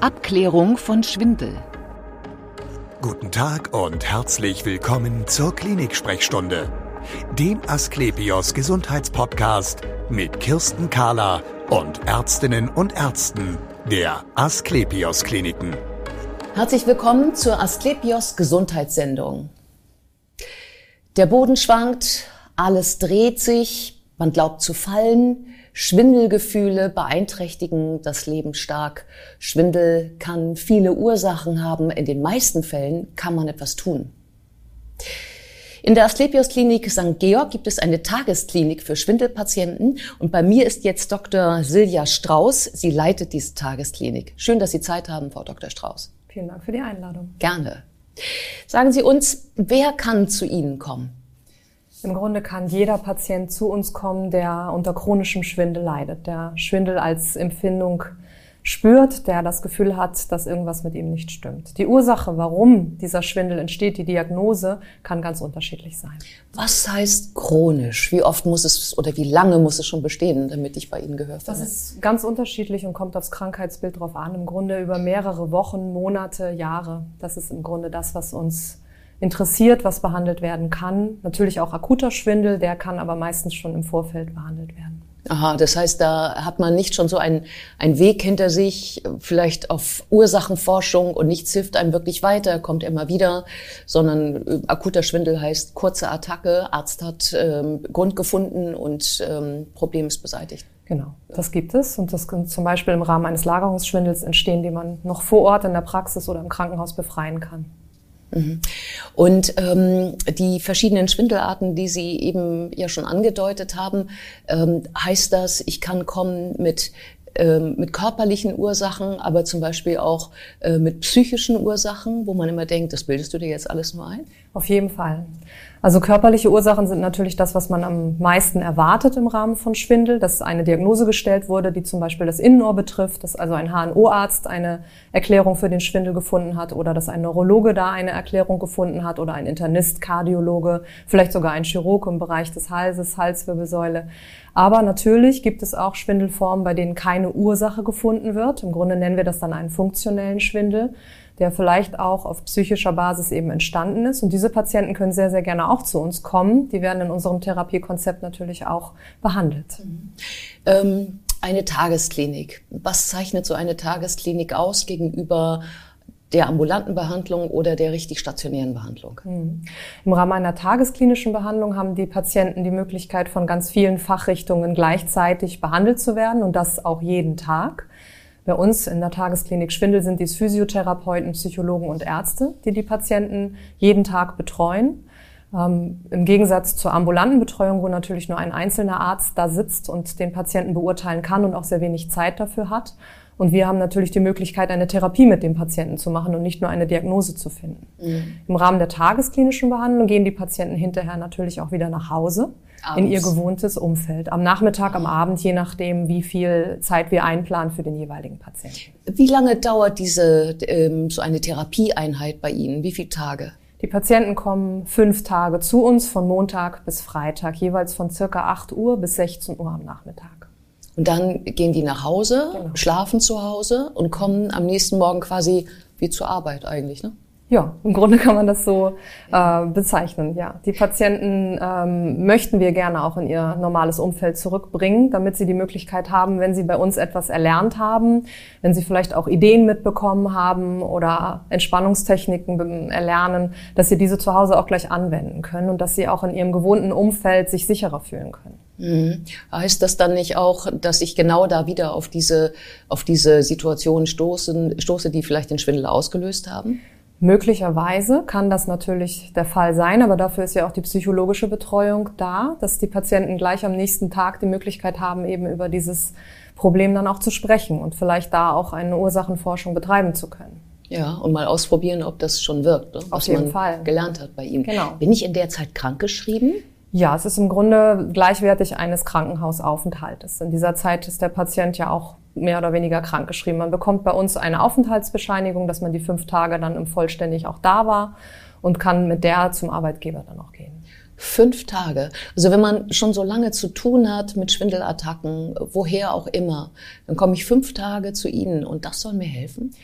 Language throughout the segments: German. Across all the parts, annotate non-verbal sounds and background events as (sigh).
Abklärung von Schwindel. Guten Tag und herzlich willkommen zur Klinik-Sprechstunde, dem Asklepios Gesundheitspodcast mit Kirsten Kahler und Ärztinnen und Ärzten der Asklepios Kliniken. Herzlich willkommen zur Asklepios Gesundheitssendung. Der Boden schwankt, alles dreht sich, man glaubt zu fallen, Schwindelgefühle beeinträchtigen das Leben stark. Schwindel kann viele Ursachen haben. In den meisten Fällen kann man etwas tun. In der Asklepios Klinik St. Georg gibt es eine Tagesklinik für Schwindelpatienten und bei mir ist jetzt Dr. Silja Strauß. Sie leitet diese Tagesklinik. Schön, dass Sie Zeit haben, Frau Dr. Strauß. Vielen Dank für die Einladung. Gerne. Sagen Sie uns, wer kann zu Ihnen kommen? Im Grunde kann jeder Patient zu uns kommen, der unter chronischem Schwindel leidet, der Schwindel als Empfindung spürt, der das Gefühl hat, dass irgendwas mit ihm nicht stimmt. Die Ursache, warum dieser Schwindel entsteht, die Diagnose, kann ganz unterschiedlich sein. Was heißt chronisch? Wie oft muss es oder wie lange muss es schon bestehen, damit ich bei Ihnen gehört habe? Das ist ganz unterschiedlich und kommt aufs Krankheitsbild drauf an. Im Grunde über mehrere Wochen, Monate, Jahre. Das ist im Grunde das, was uns interessiert, was behandelt werden kann. Natürlich auch akuter Schwindel, der kann aber meistens schon im Vorfeld behandelt werden. Aha, das heißt, da hat man nicht schon so einen, einen Weg hinter sich, vielleicht auf Ursachenforschung und nichts hilft einem wirklich weiter, kommt immer wieder, sondern äh, akuter Schwindel heißt kurze Attacke, Arzt hat ähm, Grund gefunden und ähm, Problem ist beseitigt. Genau, das gibt es und das kann zum Beispiel im Rahmen eines Lagerungsschwindels entstehen, die man noch vor Ort in der Praxis oder im Krankenhaus befreien kann. Mhm. Und ähm, die verschiedenen Schwindelarten, die Sie eben ja schon angedeutet haben, ähm, heißt das, ich kann kommen mit ähm, mit körperlichen Ursachen, aber zum Beispiel auch äh, mit psychischen Ursachen, wo man immer denkt, das bildest du dir jetzt alles nur ein? Auf jeden Fall. Also körperliche Ursachen sind natürlich das, was man am meisten erwartet im Rahmen von Schwindel, dass eine Diagnose gestellt wurde, die zum Beispiel das Innenohr betrifft, dass also ein HNO-Arzt eine Erklärung für den Schwindel gefunden hat oder dass ein Neurologe da eine Erklärung gefunden hat oder ein Internist, Kardiologe, vielleicht sogar ein Chirurg im Bereich des Halses, Halswirbelsäule. Aber natürlich gibt es auch Schwindelformen, bei denen keine Ursache gefunden wird. Im Grunde nennen wir das dann einen funktionellen Schwindel der vielleicht auch auf psychischer Basis eben entstanden ist. Und diese Patienten können sehr, sehr gerne auch zu uns kommen. Die werden in unserem Therapiekonzept natürlich auch behandelt. Mhm. Ähm, eine Tagesklinik. Was zeichnet so eine Tagesklinik aus gegenüber der ambulanten Behandlung oder der richtig stationären Behandlung? Mhm. Im Rahmen einer tagesklinischen Behandlung haben die Patienten die Möglichkeit, von ganz vielen Fachrichtungen gleichzeitig behandelt zu werden und das auch jeden Tag. Bei uns in der Tagesklinik Schwindel sind dies Physiotherapeuten, Psychologen und Ärzte, die die Patienten jeden Tag betreuen. Ähm, Im Gegensatz zur ambulanten Betreuung, wo natürlich nur ein einzelner Arzt da sitzt und den Patienten beurteilen kann und auch sehr wenig Zeit dafür hat. Und wir haben natürlich die Möglichkeit, eine Therapie mit dem Patienten zu machen und nicht nur eine Diagnose zu finden. Mhm. Im Rahmen der tagesklinischen Behandlung gehen die Patienten hinterher natürlich auch wieder nach Hause Abends. in ihr gewohntes Umfeld. Am Nachmittag, am Abend, je nachdem, wie viel Zeit wir einplanen für den jeweiligen Patienten. Wie lange dauert diese ähm, so eine Therapieeinheit bei Ihnen? Wie viele Tage? Die Patienten kommen fünf Tage zu uns, von Montag bis Freitag, jeweils von circa 8 Uhr bis 16 Uhr am Nachmittag. Und dann gehen die nach Hause, genau. schlafen zu Hause und kommen am nächsten Morgen quasi wie zur Arbeit eigentlich, ne? Ja, im Grunde kann man das so äh, bezeichnen. Ja, die Patienten ähm, möchten wir gerne auch in ihr normales Umfeld zurückbringen, damit sie die Möglichkeit haben, wenn sie bei uns etwas erlernt haben, wenn sie vielleicht auch Ideen mitbekommen haben oder Entspannungstechniken erlernen, dass sie diese zu Hause auch gleich anwenden können und dass sie auch in ihrem gewohnten Umfeld sich sicherer fühlen können. Mhm. Heißt das dann nicht auch, dass ich genau da wieder auf diese auf diese Situation stoßen, stoße, die vielleicht den Schwindel ausgelöst haben? Möglicherweise kann das natürlich der Fall sein, aber dafür ist ja auch die psychologische Betreuung da, dass die Patienten gleich am nächsten Tag die Möglichkeit haben, eben über dieses Problem dann auch zu sprechen und vielleicht da auch eine Ursachenforschung betreiben zu können. Ja, und mal ausprobieren, ob das schon wirkt, ne? was man Fall. gelernt hat bei ihm. Genau. Bin ich in der Zeit krankgeschrieben? Ja, es ist im Grunde gleichwertig eines Krankenhausaufenthaltes. In dieser Zeit ist der Patient ja auch mehr oder weniger krankgeschrieben. Man bekommt bei uns eine Aufenthaltsbescheinigung, dass man die fünf Tage dann im vollständig auch da war und kann mit der zum Arbeitgeber dann auch gehen. Fünf Tage. Also wenn man schon so lange zu tun hat mit Schwindelattacken, woher auch immer, dann komme ich fünf Tage zu Ihnen und das soll mir helfen?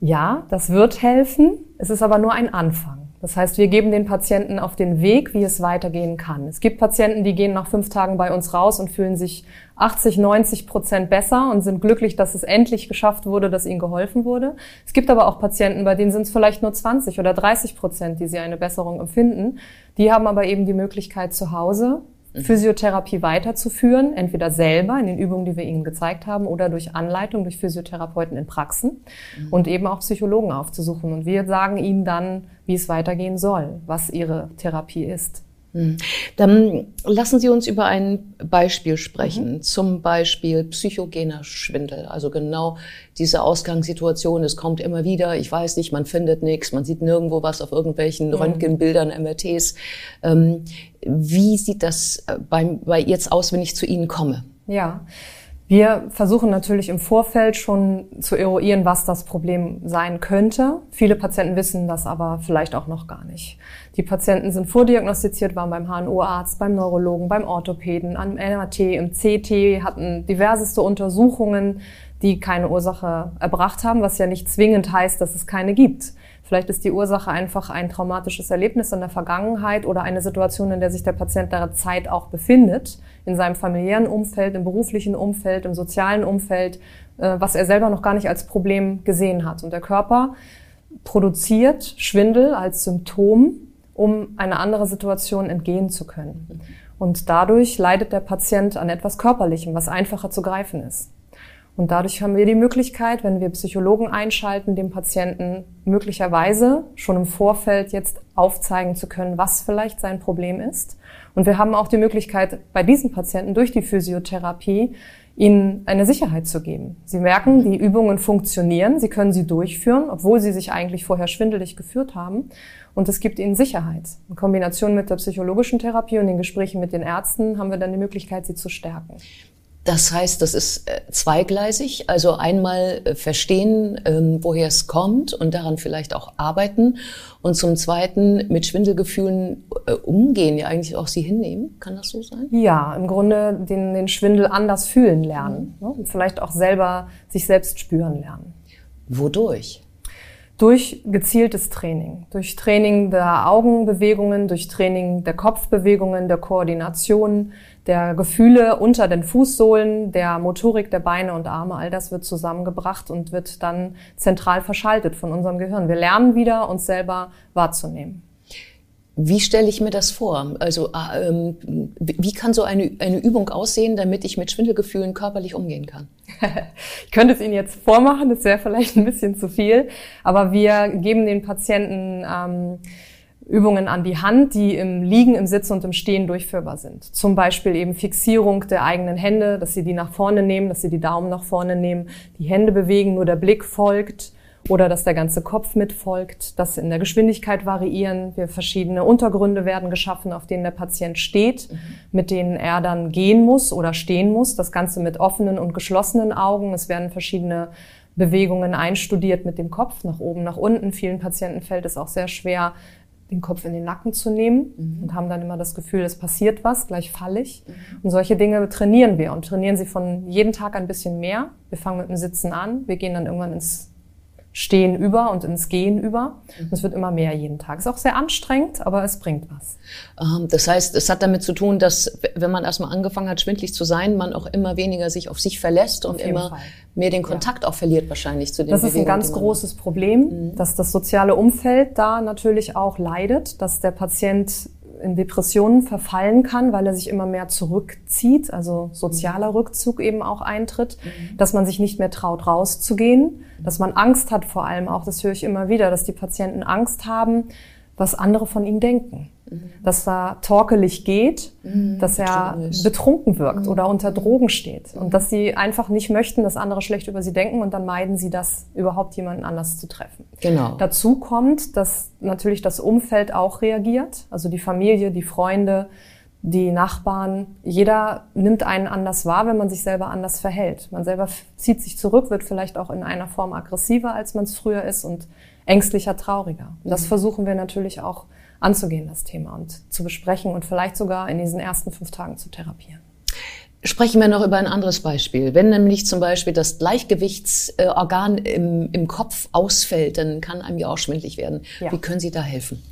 Ja, das wird helfen. Es ist aber nur ein Anfang. Das heißt, wir geben den Patienten auf den Weg, wie es weitergehen kann. Es gibt Patienten, die gehen nach fünf Tagen bei uns raus und fühlen sich 80, 90 Prozent besser und sind glücklich, dass es endlich geschafft wurde, dass ihnen geholfen wurde. Es gibt aber auch Patienten, bei denen sind es vielleicht nur 20 oder 30 Prozent, die sie eine Besserung empfinden. Die haben aber eben die Möglichkeit zu Hause Mhm. Physiotherapie weiterzuführen, entweder selber in den Übungen, die wir Ihnen gezeigt haben, oder durch Anleitung durch Physiotherapeuten in Praxen mhm. und eben auch Psychologen aufzusuchen. Und wir sagen Ihnen dann, wie es weitergehen soll, was Ihre Therapie ist. Hm. Dann lassen Sie uns über ein Beispiel sprechen, mhm. zum Beispiel psychogener Schwindel. Also genau diese Ausgangssituation, es kommt immer wieder, ich weiß nicht, man findet nichts, man sieht nirgendwo was auf irgendwelchen mhm. Röntgenbildern, MRTs. Ähm, wie sieht das äh, bei, bei jetzt aus, wenn ich zu Ihnen komme? Ja. Wir versuchen natürlich im Vorfeld schon zu eruieren, was das Problem sein könnte. Viele Patienten wissen das aber vielleicht auch noch gar nicht. Die Patienten sind vordiagnostiziert, waren beim HNO-Arzt, beim Neurologen, beim Orthopäden, am MRT, im CT, hatten diverseste Untersuchungen, die keine Ursache erbracht haben, was ja nicht zwingend heißt, dass es keine gibt. Vielleicht ist die Ursache einfach ein traumatisches Erlebnis in der Vergangenheit oder eine Situation, in der sich der Patient derzeit auch befindet, in seinem familiären Umfeld, im beruflichen Umfeld, im sozialen Umfeld, äh, was er selber noch gar nicht als Problem gesehen hat. Und der Körper produziert Schwindel als Symptom, um eine andere Situation entgehen zu können. Und dadurch leidet der Patient an etwas Körperlichem, was einfacher zu greifen ist. Und dadurch haben wir die Möglichkeit, wenn wir Psychologen einschalten, dem Patienten möglicherweise schon im Vorfeld jetzt aufzeigen zu können, was vielleicht sein Problem ist. Und wir haben auch die Möglichkeit, bei diesen Patienten durch die Physiotherapie ihnen eine Sicherheit zu geben. Sie merken, die Übungen funktionieren, sie können sie durchführen, obwohl sie sich eigentlich vorher schwindelig geführt haben. Und es gibt ihnen Sicherheit. In Kombination mit der psychologischen Therapie und den Gesprächen mit den Ärzten haben wir dann die Möglichkeit, sie zu stärken. Das heißt, das ist äh, zweigleisig. Also einmal äh, verstehen, ähm, woher es kommt und daran vielleicht auch arbeiten. Und zum Zweiten mit Schwindelgefühlen äh, umgehen, ja eigentlich auch sie hinnehmen. Kann das so sein? Ja, im Grunde den, den Schwindel anders fühlen lernen. Mhm. Ne? Und vielleicht auch selber sich selbst spüren lernen. Wodurch? Durch gezieltes Training, durch Training der Augenbewegungen, durch Training der Kopfbewegungen, der Koordination, der Gefühle unter den Fußsohlen, der Motorik der Beine und Arme, all das wird zusammengebracht und wird dann zentral verschaltet von unserem Gehirn. Wir lernen wieder, uns selber wahrzunehmen. Wie stelle ich mir das vor? Also äh, ähm, wie kann so eine, eine Übung aussehen, damit ich mit Schwindelgefühlen körperlich umgehen kann? (laughs) ich könnte es Ihnen jetzt vormachen, das wäre vielleicht ein bisschen zu viel, aber wir geben den Patienten ähm, Übungen an die Hand, die im Liegen, im Sitzen und im Stehen durchführbar sind. Zum Beispiel eben Fixierung der eigenen Hände, dass Sie die nach vorne nehmen, dass Sie die Daumen nach vorne nehmen, die Hände bewegen, nur der Blick folgt oder dass der ganze Kopf mitfolgt, dass in der Geschwindigkeit variieren. Wir verschiedene Untergründe werden geschaffen, auf denen der Patient steht, mhm. mit denen er dann gehen muss oder stehen muss. Das Ganze mit offenen und geschlossenen Augen. Es werden verschiedene Bewegungen einstudiert mit dem Kopf nach oben, nach unten. Vielen Patienten fällt es auch sehr schwer, den Kopf in den Nacken zu nehmen mhm. und haben dann immer das Gefühl, es passiert was, gleich falle ich. Mhm. Und solche Dinge trainieren wir und trainieren sie von jeden Tag ein bisschen mehr. Wir fangen mit dem Sitzen an, wir gehen dann irgendwann ins Stehen über und ins Gehen über. Und es wird immer mehr jeden Tag. Ist auch sehr anstrengend, aber es bringt was. Ähm, das heißt, es hat damit zu tun, dass wenn man erstmal angefangen hat, schwindlig zu sein, man auch immer weniger sich auf sich verlässt und immer Fall. mehr den Kontakt ja. auch verliert wahrscheinlich zu den Das ist ein ganz großes Problem, mhm. dass das soziale Umfeld da natürlich auch leidet, dass der Patient in Depressionen verfallen kann, weil er sich immer mehr zurückzieht, also sozialer Rückzug eben auch eintritt, mhm. dass man sich nicht mehr traut, rauszugehen, dass man Angst hat vor allem auch, das höre ich immer wieder, dass die Patienten Angst haben, was andere von ihnen denken. Mhm. Dass da torkelig geht, mhm. dass er betrunken wirkt mhm. oder unter Drogen steht und dass sie einfach nicht möchten, dass andere schlecht über sie denken und dann meiden sie das, überhaupt jemanden anders zu treffen. Genau. Dazu kommt, dass natürlich das Umfeld auch reagiert, also die Familie, die Freunde, die Nachbarn, jeder nimmt einen anders wahr, wenn man sich selber anders verhält. Man selber zieht sich zurück, wird vielleicht auch in einer Form aggressiver, als man es früher ist und ängstlicher, trauriger. Und das mhm. versuchen wir natürlich auch anzugehen, das Thema und zu besprechen und vielleicht sogar in diesen ersten fünf Tagen zu therapieren. Sprechen wir noch über ein anderes Beispiel. Wenn nämlich zum Beispiel das Gleichgewichtsorgan im, im Kopf ausfällt, dann kann einem ja auch schwindlig werden. Ja. Wie können Sie da helfen?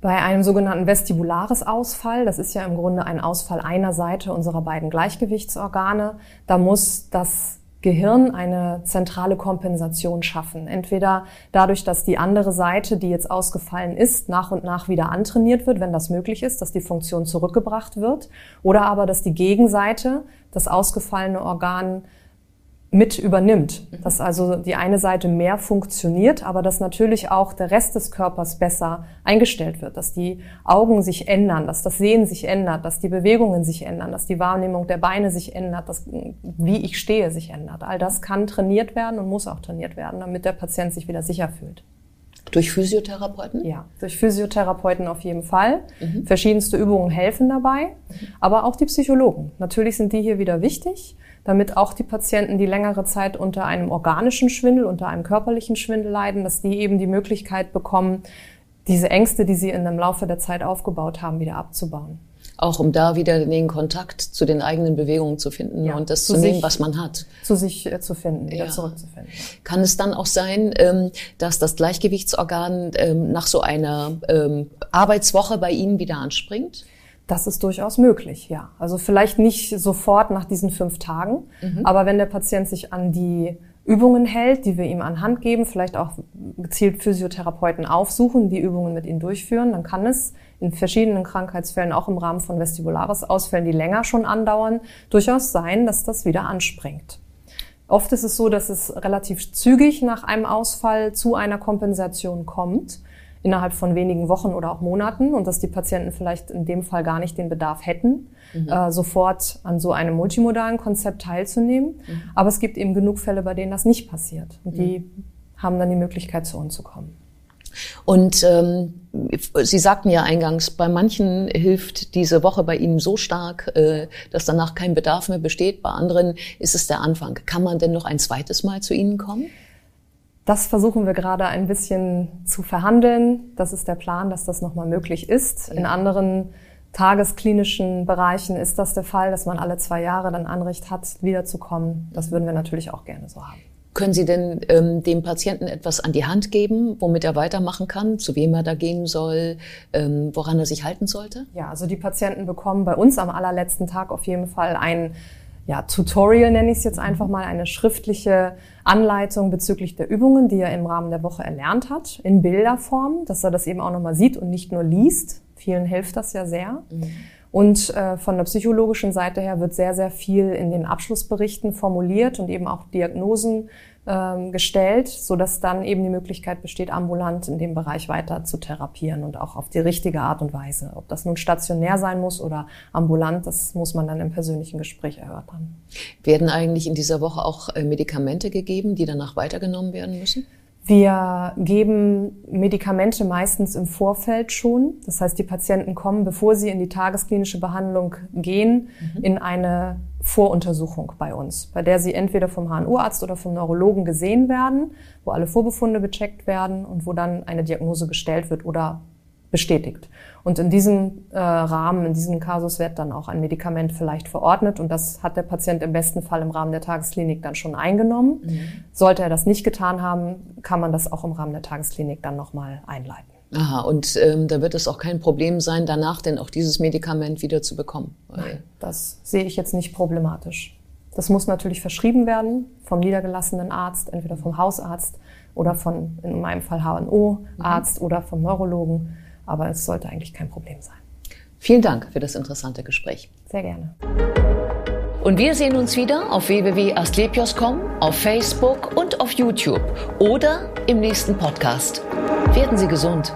Bei einem sogenannten vestibulares Ausfall, das ist ja im Grunde ein Ausfall einer Seite unserer beiden Gleichgewichtsorgane, da muss das Gehirn eine zentrale Kompensation schaffen. Entweder dadurch, dass die andere Seite, die jetzt ausgefallen ist, nach und nach wieder antrainiert wird, wenn das möglich ist, dass die Funktion zurückgebracht wird, oder aber, dass die Gegenseite, das ausgefallene Organ, mit übernimmt. Mhm. Dass also die eine Seite mehr funktioniert, aber dass natürlich auch der Rest des Körpers besser eingestellt wird, dass die Augen sich ändern, dass das Sehen sich ändert, dass die Bewegungen sich ändern, dass die Wahrnehmung der Beine sich ändert, dass wie ich stehe sich ändert. All das kann trainiert werden und muss auch trainiert werden, damit der Patient sich wieder sicher fühlt. Durch Physiotherapeuten? Ja, durch Physiotherapeuten auf jeden Fall. Mhm. Verschiedenste Übungen helfen dabei, mhm. aber auch die Psychologen. Natürlich sind die hier wieder wichtig damit auch die Patienten, die längere Zeit unter einem organischen Schwindel, unter einem körperlichen Schwindel leiden, dass die eben die Möglichkeit bekommen, diese Ängste, die sie in dem Laufe der Zeit aufgebaut haben, wieder abzubauen. Auch um da wieder den Kontakt zu den eigenen Bewegungen zu finden ja, und das zu, nehmen, was man hat. Zu sich äh, zu finden, wieder ja. zurückzufinden. Kann es dann auch sein, ähm, dass das Gleichgewichtsorgan ähm, nach so einer ähm, Arbeitswoche bei Ihnen wieder anspringt? Das ist durchaus möglich, ja. Also vielleicht nicht sofort nach diesen fünf Tagen, mhm. aber wenn der Patient sich an die Übungen hält, die wir ihm anhand geben, vielleicht auch gezielt Physiotherapeuten aufsuchen, die Übungen mit ihm durchführen, dann kann es in verschiedenen Krankheitsfällen, auch im Rahmen von vestibularis Ausfällen, die länger schon andauern, durchaus sein, dass das wieder anspringt. Oft ist es so, dass es relativ zügig nach einem Ausfall zu einer Kompensation kommt innerhalb von wenigen Wochen oder auch Monaten und dass die Patienten vielleicht in dem Fall gar nicht den Bedarf hätten, mhm. äh, sofort an so einem multimodalen Konzept teilzunehmen. Mhm. Aber es gibt eben genug Fälle, bei denen das nicht passiert. Und die mhm. haben dann die Möglichkeit, zu uns zu kommen. Und ähm, Sie sagten ja eingangs, bei manchen hilft diese Woche bei Ihnen so stark, äh, dass danach kein Bedarf mehr besteht. Bei anderen ist es der Anfang. Kann man denn noch ein zweites Mal zu Ihnen kommen? Das versuchen wir gerade ein bisschen zu verhandeln. Das ist der Plan, dass das nochmal möglich ist. In anderen tagesklinischen Bereichen ist das der Fall, dass man alle zwei Jahre dann Anrecht hat, wiederzukommen. Das würden wir natürlich auch gerne so haben. Können Sie denn ähm, dem Patienten etwas an die Hand geben, womit er weitermachen kann, zu wem er da gehen soll, ähm, woran er sich halten sollte? Ja, also die Patienten bekommen bei uns am allerletzten Tag auf jeden Fall ein ja, Tutorial nenne ich es jetzt einfach mal, eine schriftliche Anleitung bezüglich der Übungen, die er im Rahmen der Woche erlernt hat, in Bilderform, dass er das eben auch nochmal sieht und nicht nur liest. Vielen hilft das ja sehr. Mhm. Und äh, von der psychologischen Seite her wird sehr, sehr viel in den Abschlussberichten formuliert und eben auch Diagnosen ähm, gestellt, so dass dann eben die Möglichkeit besteht, ambulant in dem Bereich weiter zu therapieren und auch auf die richtige Art und Weise. Ob das nun stationär sein muss oder ambulant, das muss man dann im persönlichen Gespräch erörtern. Werden eigentlich in dieser Woche auch äh, Medikamente gegeben, die danach weitergenommen werden müssen? Wir geben Medikamente meistens im Vorfeld schon. Das heißt, die Patienten kommen, bevor sie in die tagesklinische Behandlung gehen, mhm. in eine Voruntersuchung bei uns, bei der sie entweder vom HNO-Arzt oder vom Neurologen gesehen werden, wo alle Vorbefunde gecheckt werden und wo dann eine Diagnose gestellt wird oder bestätigt. Und in diesem äh, Rahmen, in diesem Kasus wird dann auch ein Medikament vielleicht verordnet und das hat der Patient im besten Fall im Rahmen der Tagesklinik dann schon eingenommen. Mhm. Sollte er das nicht getan haben, kann man das auch im Rahmen der Tagesklinik dann nochmal einleiten. Aha, und ähm, da wird es auch kein Problem sein, danach denn auch dieses Medikament wieder zu bekommen. Nein, das sehe ich jetzt nicht problematisch. Das muss natürlich verschrieben werden vom niedergelassenen Arzt, entweder vom Hausarzt oder von, in meinem Fall HNO-Arzt mhm. oder vom Neurologen. Aber es sollte eigentlich kein Problem sein. Vielen Dank für das interessante Gespräch. Sehr gerne. Und wir sehen uns wieder auf www.astlepios.com, auf Facebook und auf YouTube oder im nächsten Podcast. Werden Sie gesund.